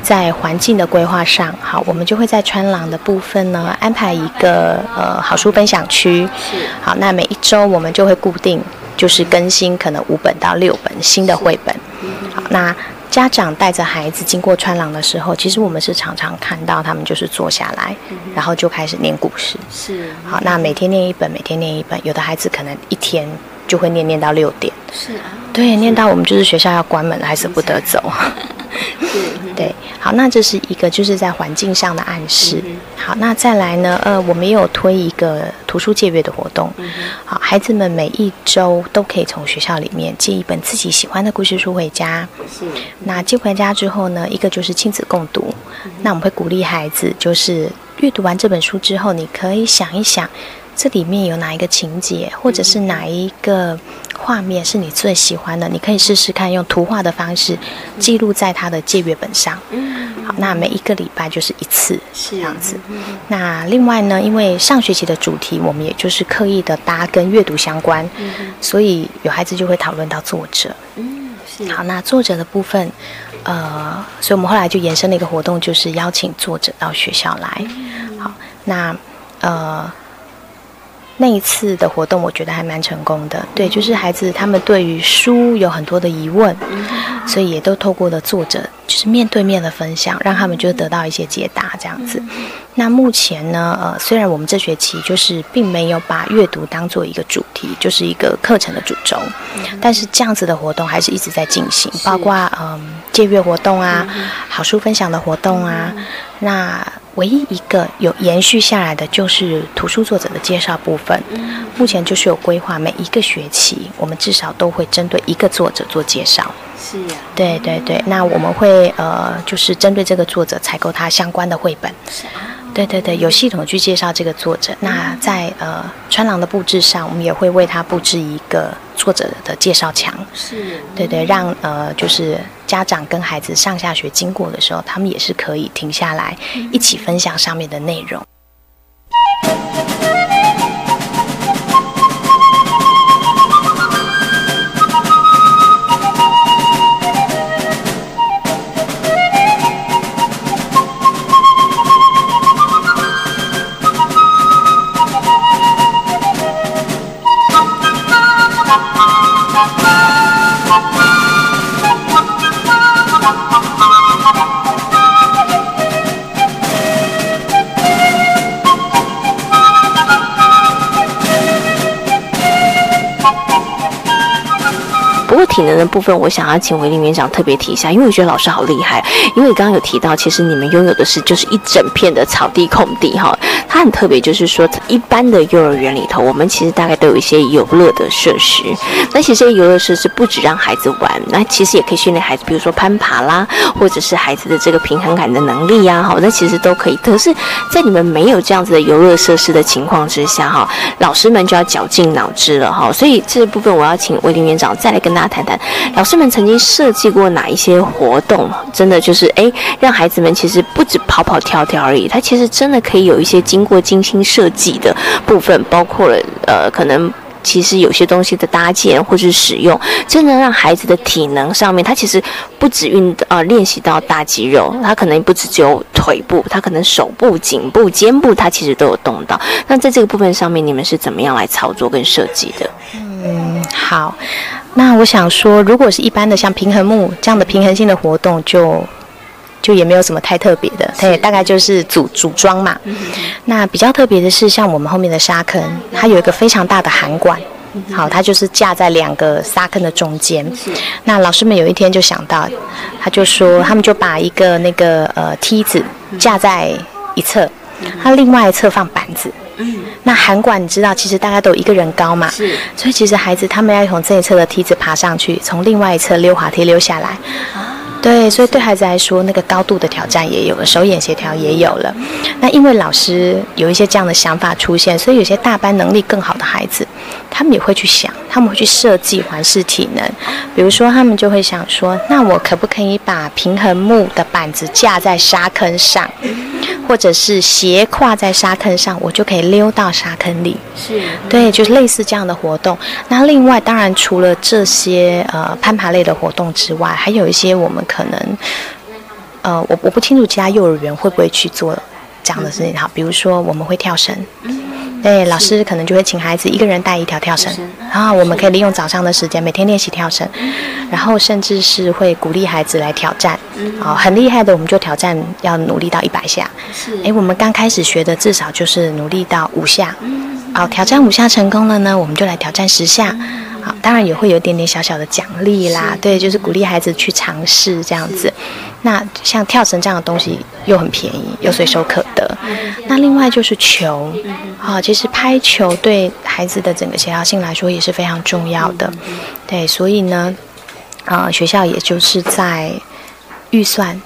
S7: 在环境的规划上，好，我们就会在川廊的部分呢安排一个呃好书分享区。好，那每一周我们就会固定。就是更新可能五本到六本新的绘本，好，那家长带着孩子经过穿廊的时候，其实我们是常常看到他们就是坐下来，然后就开始念故事。
S8: 是
S7: 好，那每天念一本，每天念一本，有的孩子可能一天就会念念到六点。
S8: 是啊，
S7: 对，念到我们就是学校要关门了，还舍不得走。<laughs> 对，好，那这是一个就是在环境上的暗示。好，那再来呢？呃，我们也有推一个图书借阅的活动。好，孩子们每一周都可以从学校里面借一本自己喜欢的故事书回家。
S8: 是。
S7: 那借回家之后呢，一个就是亲子共读。那我们会鼓励孩子，就是阅读完这本书之后，你可以想一想。这里面有哪一个情节，或者是哪一个画面是你最喜欢的？你可以试试看用图画的方式记录在他的借阅本上。好，那每一个礼拜就是一次是这样子。那另外呢，因为上学期的主题我们也就是刻意的搭跟阅读相关，所以有孩子就会讨论到作者。
S8: 嗯，是。
S7: 好，那作者的部分，呃，所以我们后来就延伸了一个活动，就是邀请作者到学校来。好，那呃。那一次的活动，我觉得还蛮成功的。对，就是孩子他们对于书有很多的疑问，所以也都透过了作者，就是面对面的分享，让他们就得到一些解答这样子。那目前呢，呃，虽然我们这学期就是并没有把阅读当做一个主题，就是一个课程的主轴，但是这样子的活动还是一直在进行，包括嗯借阅活动啊，好书分享的活动啊，那。唯一一个有延续下来的就是图书作者的介绍部分。目前就是有规划，每一个学期我们至少都会针对一个作者做介绍。
S8: 是呀。
S7: 对对对，那我们会呃，就是针对这个作者采购他相关的绘本。对对对，有系统去介绍这个作者。那在呃川廊的布置上，我们也会为他布置一个作者的介绍墙。
S8: 是。
S7: 对对，让呃就是家长跟孩子上下学经过的时候，他们也是可以停下来一起分享上面的内容。
S1: 体能的部分，我想要请韦林园长特别提一下，因为我觉得老师好厉害。因为刚刚有提到，其实你们拥有的是就是一整片的草地空地哈。它很特别，就是说一般的幼儿园里头，我们其实大概都有一些游乐的设施。那其实这些游乐设施不止让孩子玩，那其实也可以训练孩子，比如说攀爬啦，或者是孩子的这个平衡感的能力呀，哈，那其实都可以。可是，在你们没有这样子的游乐设施的情况之下，哈，老师们就要绞尽脑汁了哈。所以这部分我要请韦林园长再来跟大家谈。老师们曾经设计过哪一些活动？真的就是哎，让孩子们其实不止跑跑跳跳而已，他其实真的可以有一些经过精心设计的部分，包括了呃，可能其实有些东西的搭建或是使用，真的让孩子的体能上面，他其实不止运呃练习到大肌肉，他可能不止只有腿部，他可能手部、颈部、肩部，他其实都有动到。那在这个部分上面，你们是怎么样来操作跟设计的？
S7: 嗯，好。那我想说，如果是一般的像平衡木这样的平衡性的活动，就就也没有什么太特别的，它也大概就是组组装嘛。那比较特别的是，像我们后面的沙坑，它有一个非常大的涵管，好，它就是架在两个沙坑的中间。那老师们有一天就想到，他就说，他们就把一个那个呃梯子架在一侧，它另外一侧放板子。嗯，那韩馆你知道，其实大家都有一个人高嘛，
S8: 是，
S7: 所以其实孩子他们要从这一侧的梯子爬上去，从另外一侧溜滑梯溜下来。对，所以对孩子来说，那个高度的挑战也有了，手眼协调也有了。那因为老师有一些这样的想法出现，所以有些大班能力更好的孩子，他们也会去想，他们会去设计环视体能。比如说，他们就会想说，那我可不可以把平衡木的板子架在沙坑上，或者是斜跨在沙坑上，我就可以溜到沙坑里。
S8: 是，
S7: 对，就是类似这样的活动。那另外，当然除了这些呃攀爬类的活动之外，还有一些我们可能，呃，我我不清楚其他幼儿园会不会去做这样的事情。好，比如说我们会跳绳，对，老师可能就会请孩子一个人带一条跳绳，然后我们可以利用早上的时间每天练习跳绳，然后甚至是会鼓励孩子来挑战，哦，很厉害的我们就挑战要努力到一百下，是，哎，我们刚开始学的至少就是努力到五下，好，挑战五下成功了呢，我们就来挑战十下。好，当然也会有一点点小小的奖励啦，对，就是鼓励孩子去尝试这样子。那像跳绳这样的东西又很便宜，又随手可得。那另外就是球，啊，其实拍球对孩子的整个协调性来说也是非常重要的。对，所以呢，啊，学校也就是在。预算，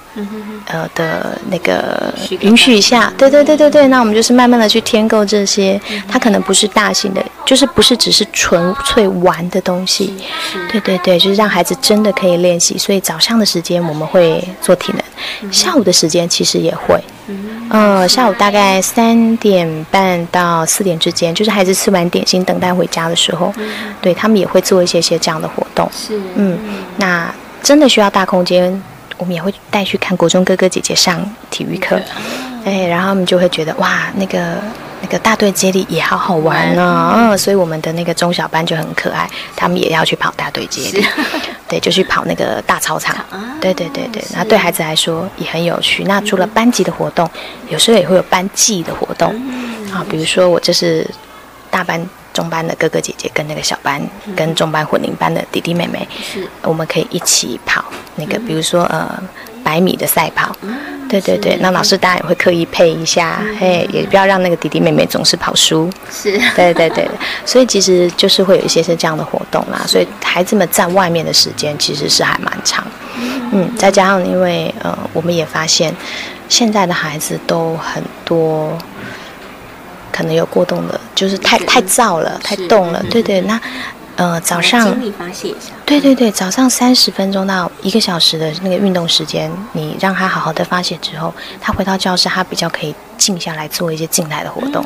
S7: 呃的那个允许一下，对对对对对，那我们就是慢慢的去添购这些，它可能不是大型的，就是不是只是纯粹玩的东西，对对对，就是让孩子真的可以练习。所以早上的时间我们会做体能，下午的时间其实也会，嗯，下午大概三点半到四点之间，就是孩子吃完点心等待回家的时候，对他们也会做一些些这样的活动，是，嗯，那真的需要大空间。我们也会带去看国中哥哥姐姐上体育课，哎，然后他们就会觉得哇，那个那个大队接力也好好玩呢，嗯，所以我们的那个中小班就很可爱，他们也要去跑大队接力，<laughs> 对，就去跑那个大操场，对对对对，那对孩子来说也很有趣。那除了班级的活动，有时候也会有班级的活动，啊，比如说我这是大班。中班的哥哥姐姐跟那个小班跟中班混龄班的弟弟妹妹，是，我们可以一起跑那个，比如说呃百米的赛跑，对对对，那老师当然也会刻意配一下，嘿，也不要让那个弟弟妹妹总是跑输，是，对对对，所以其实就是会有一些是这样的活动啦，所以孩子们在外面的时间其实是还蛮长，嗯，再加上因为呃我们也发现现在的孩子都很多。可能有过动的，就是太太燥了，太动了。对对，那呃早上
S1: 精力发泄一下。
S7: 对对对，早上三十分钟到一个小时的那个运动时间，你让他好好的发泄之后，他回到教室，他比较可以静下来做一些静态的活动。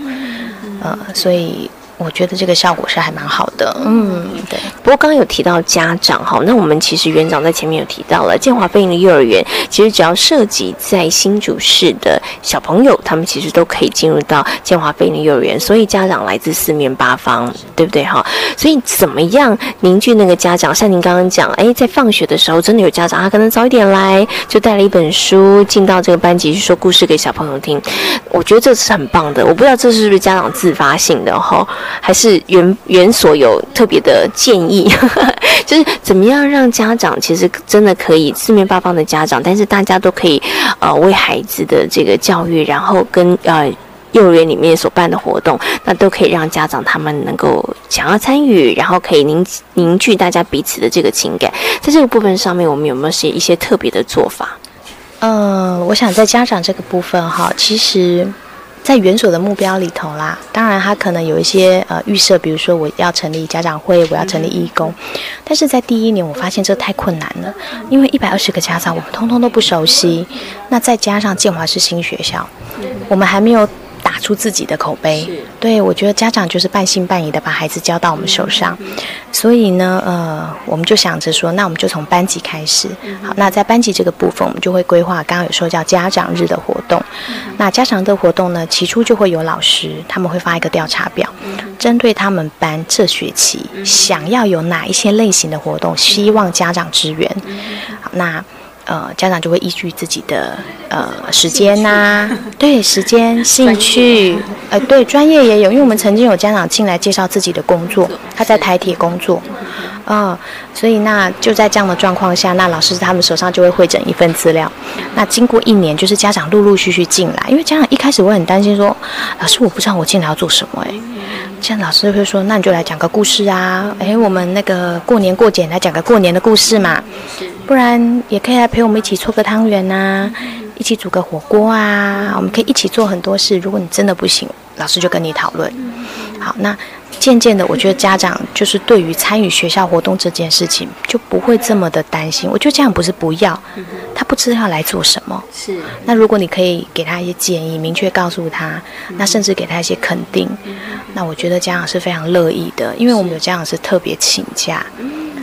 S7: 呃，所以。我觉得这个效果是还蛮好的，嗯，对。
S1: 不过刚刚有提到家长哈，那我们其实园长在前面有提到了建华飞鹰的幼儿园，其实只要涉及在新竹市的小朋友，他们其实都可以进入到建华飞鹰的幼儿园，所以家长来自四面八方，对不对哈？所以怎么样凝聚那个家长？像您刚刚讲，哎，在放学的时候，真的有家长他可能早一点来，就带了一本书进到这个班级去说故事给小朋友听。我觉得这是很棒的。我不知道这是不是家长自发性的哈？还是园园所有特别的建议，<laughs> 就是怎么样让家长其实真的可以四面八方的家长，但是大家都可以呃为孩子的这个教育，然后跟呃幼儿园里面所办的活动，那都可以让家长他们能够想要参与，然后可以凝凝聚大家彼此的这个情感。在这个部分上面，我们有没有些一些特别的做法？
S7: 嗯，我想在家长这个部分哈，其实。在原所的目标里头啦，当然他可能有一些呃预设，比如说我要成立家长会，我要成立义工，但是在第一年我发现这太困难了，因为一百二十个家长我们通通都不熟悉，那再加上建华是新学校，我们还没有。打出自己的口碑，对我觉得家长就是半信半疑的把孩子交到我们手上，所以呢，呃，我们就想着说，那我们就从班级开始。好，那在班级这个部分，我们就会规划，刚刚有说叫家长日的活动。那家长的活动呢，起初就会有老师，他们会发一个调查表，针对他们班这学期想要有哪一些类型的活动，希望家长支援。好，那。呃，家长就会依据自己的呃时间呐，对时间、兴趣，呃，对专业也有，因为我们曾经有家长进来介绍自己的工作，他在台铁工作，啊，所以那就在这样的状况下，那老师他们手上就会会诊一份资料。那经过一年，就是家长陆陆续续进来，因为家长一开始会很担心说，老师我不知道我进来要做什么，哎，现在老师会说，那你就来讲个故事啊，哎，我们那个过年过节来讲个过年的故事嘛。不然也可以来陪我们一起搓个汤圆呐，一起煮个火锅啊，我们可以一起做很多事。如果你真的不行，老师就跟你讨论。好，那渐渐的，我觉得家长就是对于参与学校活动这件事情就不会这么的担心。我觉得家长不是不要，他不知道要来做什么。是。那如果你可以给他一些建议，明确告诉他，那甚至给他一些肯定，那我觉得家长是非常乐意的，因为我们有家长是特别请假。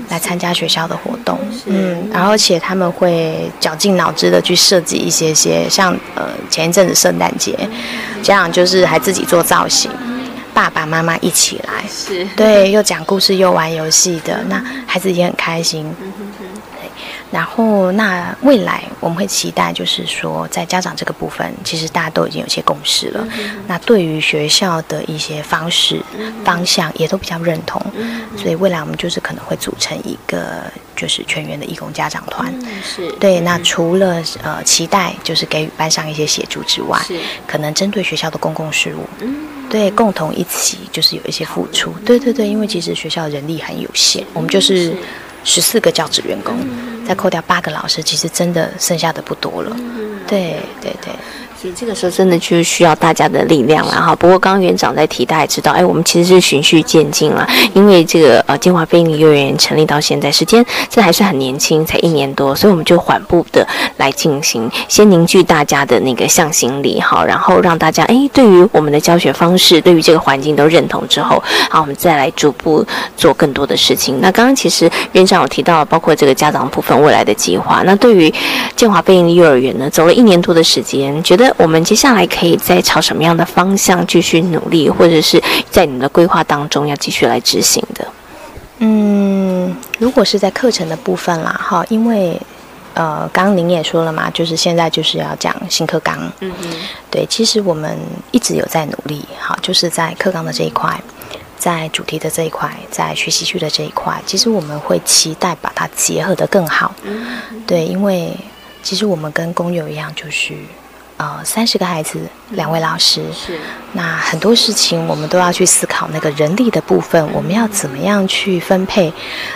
S7: 来参加学校的活动，嗯，然后而且他们会绞尽脑汁的去设计一些些，像呃前一阵子圣诞节，家长就是还自己做造型，爸爸妈妈一起来，
S1: 是。
S7: 对，又讲故事又玩游戏的，那孩子也很开心。对，然后那未来我们会期待，就是说在家长这个部分，其实大家都已经有些共识了。那对于学校的一些方式、方向也都比较认同，所以未来我们就是可能会组成一个就是全员的义工家长团。
S1: 是。
S7: 对，那除了呃期待就是给予班上一些协助之外，可能针对学校的公共事务，对，共同一起就是有一些付出。对对对，因为其实学校人力很有限，我们就是十四个教职员工，再扣掉八个老师，其实真的剩下的不多了。对对对。
S1: 其实这个时候真的就需要大家的力量了哈。不过刚刚园长在提，大家也知道，哎，我们其实是循序渐进了，因为这个呃建华菲尼幼儿园成立到现在时间，这还是很年轻，才一年多，所以我们就缓步的来进行，先凝聚大家的那个向心力哈，然后让大家哎对于我们的教学方式，对于这个环境都认同之后，好，我们再来逐步做更多的事情。那刚刚其实园长有提到，包括这个家长部分未来的计划。那对于建华菲尼幼儿园呢，走了一年多的时间，觉得我们接下来可以再朝什么样的方向继续努力，或者是在你们的规划当中要继续来执行的？
S7: 嗯，如果是在课程的部分啦，哈，因为呃，刚刚您也说了嘛，就是现在就是要讲新课纲，
S1: 嗯嗯，
S7: 对，其实我们一直有在努力，好，就是在课纲的这一块，在主题的这一块，在学习区的这一块，其实我们会期待把它结合得更好，对，因为其实我们跟工友一样，就是。呃，三十个孩子，两位老师，
S1: 是
S7: 那很多事情我们都要去思考那个人力的部分，我们要怎么样去分配，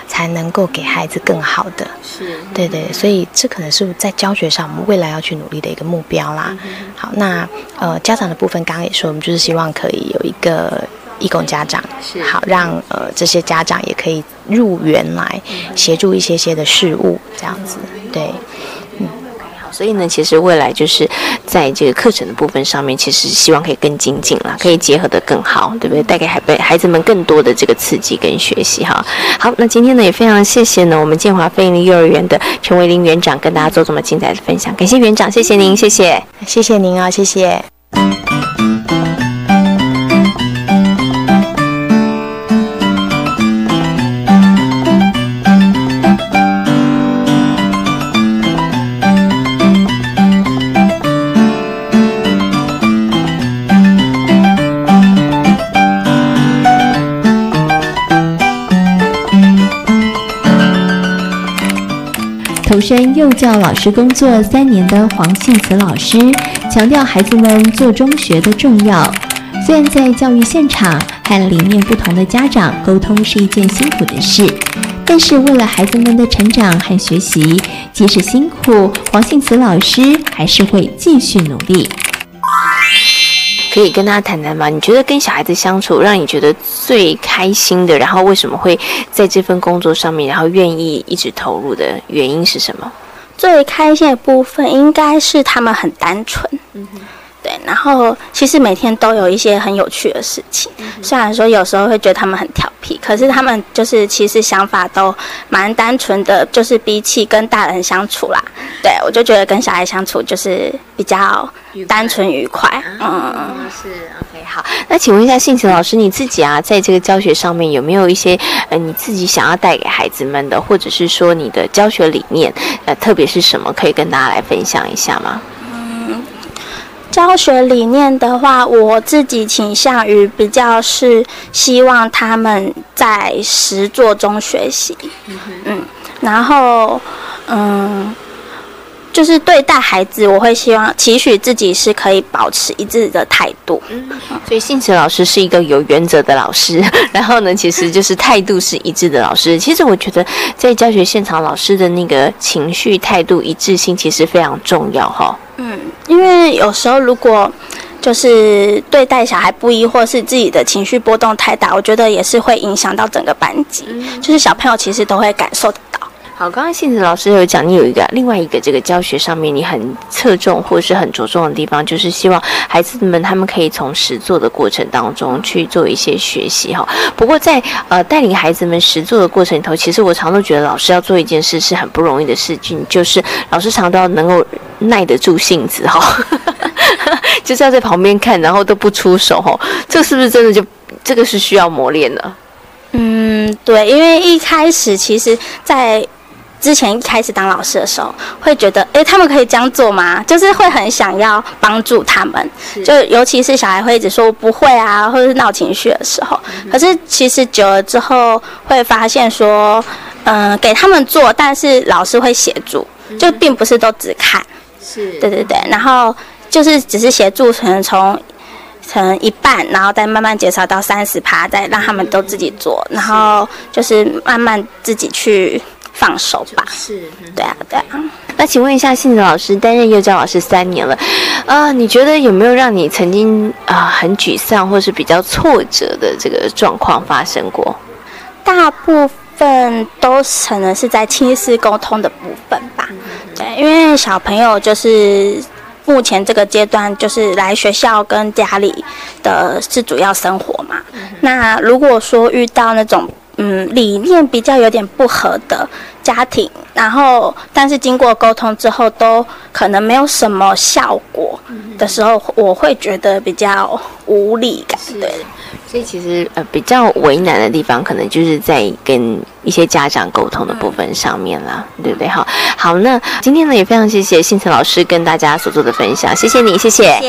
S7: 才能够给孩子更好的？
S1: 是
S7: 对对，所以这可能是在教学上我们未来要去努力的一个目标啦。好，那呃家长的部分，刚刚也说，我们就是希望可以有一个义工家长，
S1: 是
S7: 好让呃这些家长也可以入园来协助一些些的事物，这样子，对。
S1: 所以呢，其实未来就是在这个课程的部分上面，其实希望可以更精进啦，可以结合的更好，对不对？带给孩辈孩子们更多的这个刺激跟学习哈。好，那今天呢也非常谢谢呢我们建华飞鹰幼儿园的陈维林园长跟大家做这么精彩的分享，感谢园长，谢谢您，谢谢，
S7: 谢谢您啊，谢谢。
S9: 投身幼教老师工作三年的黄信慈老师强调，孩子们做中学的重要。虽然在教育现场和理念不同的家长沟通是一件辛苦的事，但是为了孩子们的成长和学习，即使辛苦，黄信慈老师还是会继续努力。
S1: 可以跟大家谈谈吗？你觉得跟小孩子相处，让你觉得最开心的，然后为什么会在这份工作上面，然后愿意一直投入的原因是什么？
S10: 最开心的部分应该是他们很单纯，嗯对，然后其实每天都有一些很有趣的事情，虽然说有时候会觉得他们很调皮，可是他们就是其实想法都蛮单纯的，就是比起跟大人相处啦，对我就觉得跟小孩相处就是比较单纯愉快，嗯，
S1: 是 OK 好。那请问一下信慈老师，你自己啊，在这个教学上面有没有一些呃你自己想要带给孩子们的，或者是说你的教学理念，呃，特别是什么可以跟大家来分享一下吗？
S10: 教学理念的话，我自己倾向于比较是希望他们在实作中学习，嗯，然后嗯，就是对待孩子，我会希望期许自己是可以保持一致的态度。
S1: 所以信慈老师是一个有原则的老师，然后呢，其实就是态度是一致的老师。其实我觉得在教学现场，老师的那个情绪态度一致性其实非常重要哈。
S10: 嗯，因为有时候如果就是对待小孩不一，或是自己的情绪波动太大，我觉得也是会影响到整个班级。就是小朋友其实都会感受得到。
S1: 好，刚刚信子老师有讲，你有一个另外一个这个教学上面你很侧重或是很着重的地方，就是希望孩子们他们可以从实做的过程当中去做一些学习哈。不过在呃带领孩子们实做的过程里头，其实我常都觉得老师要做一件事是很不容易的事情，就是老师常都要能够耐得住性子哈，<laughs> 就是要在旁边看，然后都不出手哈。这是不是真的就
S11: 这个是需要磨练的。
S10: 嗯，对，因为一开始其实，在之前一开始当老师的时候，会觉得，哎，他们可以这样做吗？就是会很想要帮助他们，就尤其是小孩会一直说不会啊，或者是闹情绪的时候。可是其实久了之后，会发现说，嗯，给他们做，但是老师会协助，就并不是都只看。是，对对对，然后就是只是协助，可能从。成一半，然后再慢慢减少到三十趴，再让他们都自己做，然后就是慢慢自己去放手吧。是，对啊，对啊。
S11: 那请问一下，杏子老师担任幼教老师三年了，呃，你觉得有没有让你曾经啊很沮丧或是比较挫折的这个状况发生过？
S10: 大部分都可能是在亲子沟通的部分吧。对，因为小朋友就是。目前这个阶段就是来学校跟家里的是主要生活嘛。那如果说遇到那种嗯理念比较有点不合的家庭，然后但是经过沟通之后都可能没有什么效果的时候，我会觉得比较无力感。对。
S11: 所以其实呃比较为难的地方，可能就是在跟一些家长沟通的部分上面啦，对不对？好，好，那今天呢也非常谢谢信成老师跟大家所做的分享，谢谢你，谢谢。
S1: 这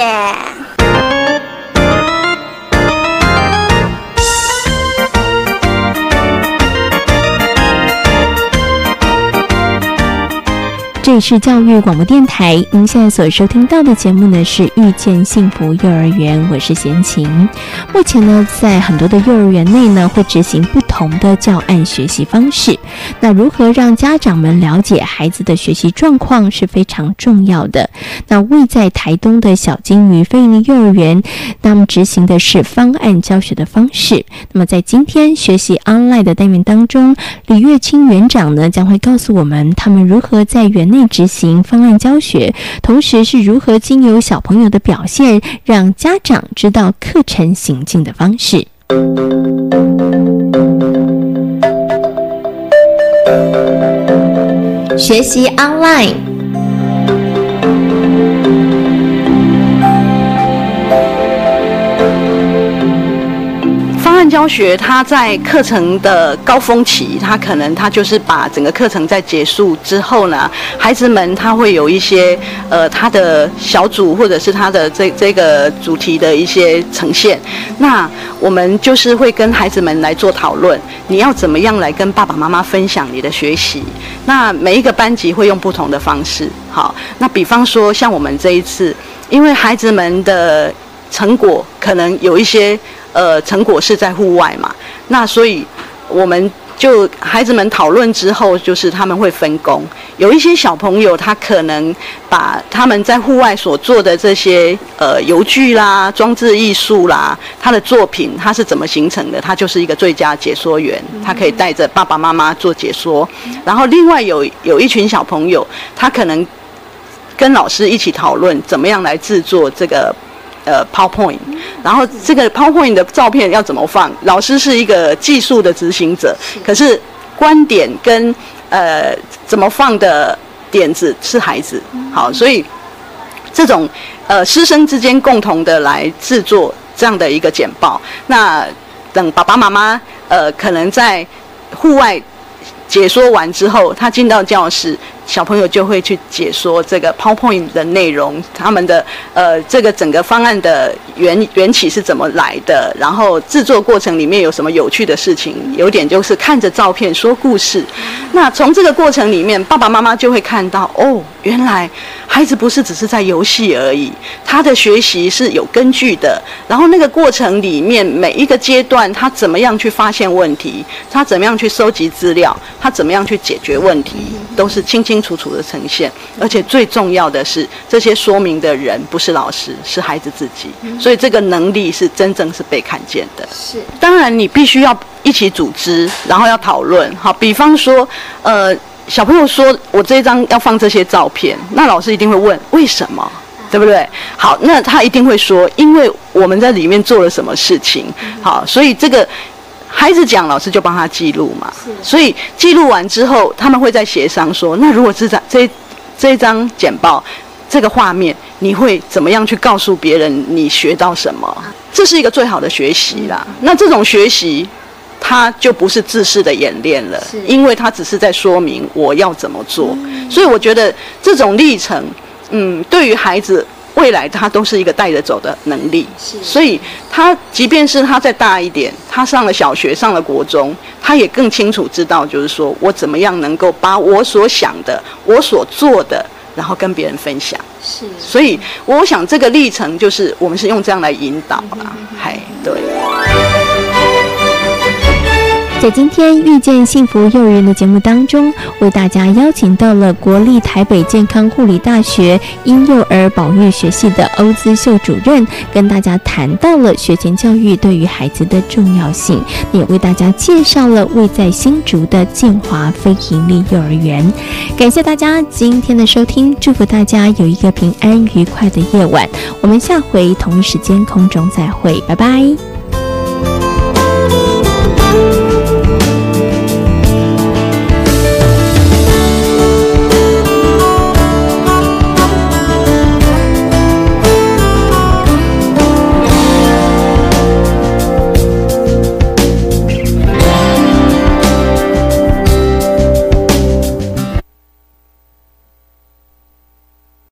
S1: 是教育广播电台，您现在所收听到的节目呢是《遇见幸福幼儿园》，我是贤琴。目前呢，在很多的幼儿园内呢，会执行不同的教案学习方式。那如何让家长们了解孩子的学习状况是非常重要的。那位在台东的小金鱼飞利幼儿园，那么执行的是方案教学的方式。那么在今天学习 online 的单元当中，李月清园长呢将会告诉我们，他们如何在园内。执行方案教学，同时是如何经由小朋友的表现，让家长知道课程行进的方式。
S12: 学习 online。
S13: 教学，他在课程的高峰期，他可能他就是把整个课程在结束之后呢，孩子们他会有一些呃他的小组或者是他的这这个主题的一些呈现。那我们就是会跟孩子们来做讨论，你要怎么样来跟爸爸妈妈分享你的学习？那每一个班级会用不同的方式。好，那比方说像我们这一次，因为孩子们的成果可能有一些。呃，成果是在户外嘛？那所以我们就孩子们讨论之后，就是他们会分工。有一些小朋友，他可能把他们在户外所做的这些呃油具啦、装置艺术啦，他的作品他是怎么形成的？他就是一个最佳解说员，他可以带着爸爸妈妈做解说。然后另外有有一群小朋友，他可能跟老师一起讨论怎么样来制作这个。呃，PowerPoint，然后这个 PowerPoint 的照片要怎么放？老师是一个技术的执行者，可是观点跟呃怎么放的点子是孩子。好，所以这种呃师生之间共同的来制作这样的一个简报，那等爸爸妈妈呃可能在户外解说完之后，他进到教室。小朋友就会去解说这个 PowerPoint 的内容，他们的呃这个整个方案的缘缘起是怎么来的，然后制作过程里面有什么有趣的事情，有点就是看着照片说故事。那从这个过程里面，爸爸妈妈就会看到哦，原来孩子不是只是在游戏而已，他的学习是有根据的。然后那个过程里面每一个阶段，他怎么样去发现问题，他怎么样去收集资料，他怎么样去解决问题，都是轻轻。清楚楚的呈现，而且最重要的是，这些说明的人不是老师，是孩子自己。所以这个能力是真正是被看见的。是，当然你必须要一起组织，然后要讨论。好，比方说，呃，小朋友说我这一张要放这些照片，那老师一定会问为什么，对不对？好，那他一定会说，因为我们在里面做了什么事情。好，所以这个。孩子讲，老师就帮他记录嘛。所以记录完之后，他们会在协商说：那如果这张这这一张简报，这个画面，你会怎么样去告诉别人你学到什么？这是一个最好的学习啦。那这种学习，它就不是自式的演练了，因为它只是在说明我要怎么做。所以我觉得这种历程，嗯，对于孩子未来他都是一个带着走的能力。所以他即便是他再大一点，他上了小学，上了国中，他也更清楚知道，就是说我怎么样能够把我所想的、我所做的。然后跟别人分享，是，所以我想这个历程就是我们是用这样来引导啦，嗨，对。
S1: 在今天遇见幸福幼儿园的节目当中，为大家邀请到了国立台北健康护理大学婴幼儿保育学系的欧姿秀主任，跟大家谈到了学前教育对于孩子的重要性，也为大家介绍了位在新竹的建华非营利幼儿园。感谢大家今天的收听，祝福大家有一个平安愉快的夜晚。我们下回同一时间空中再会，拜拜。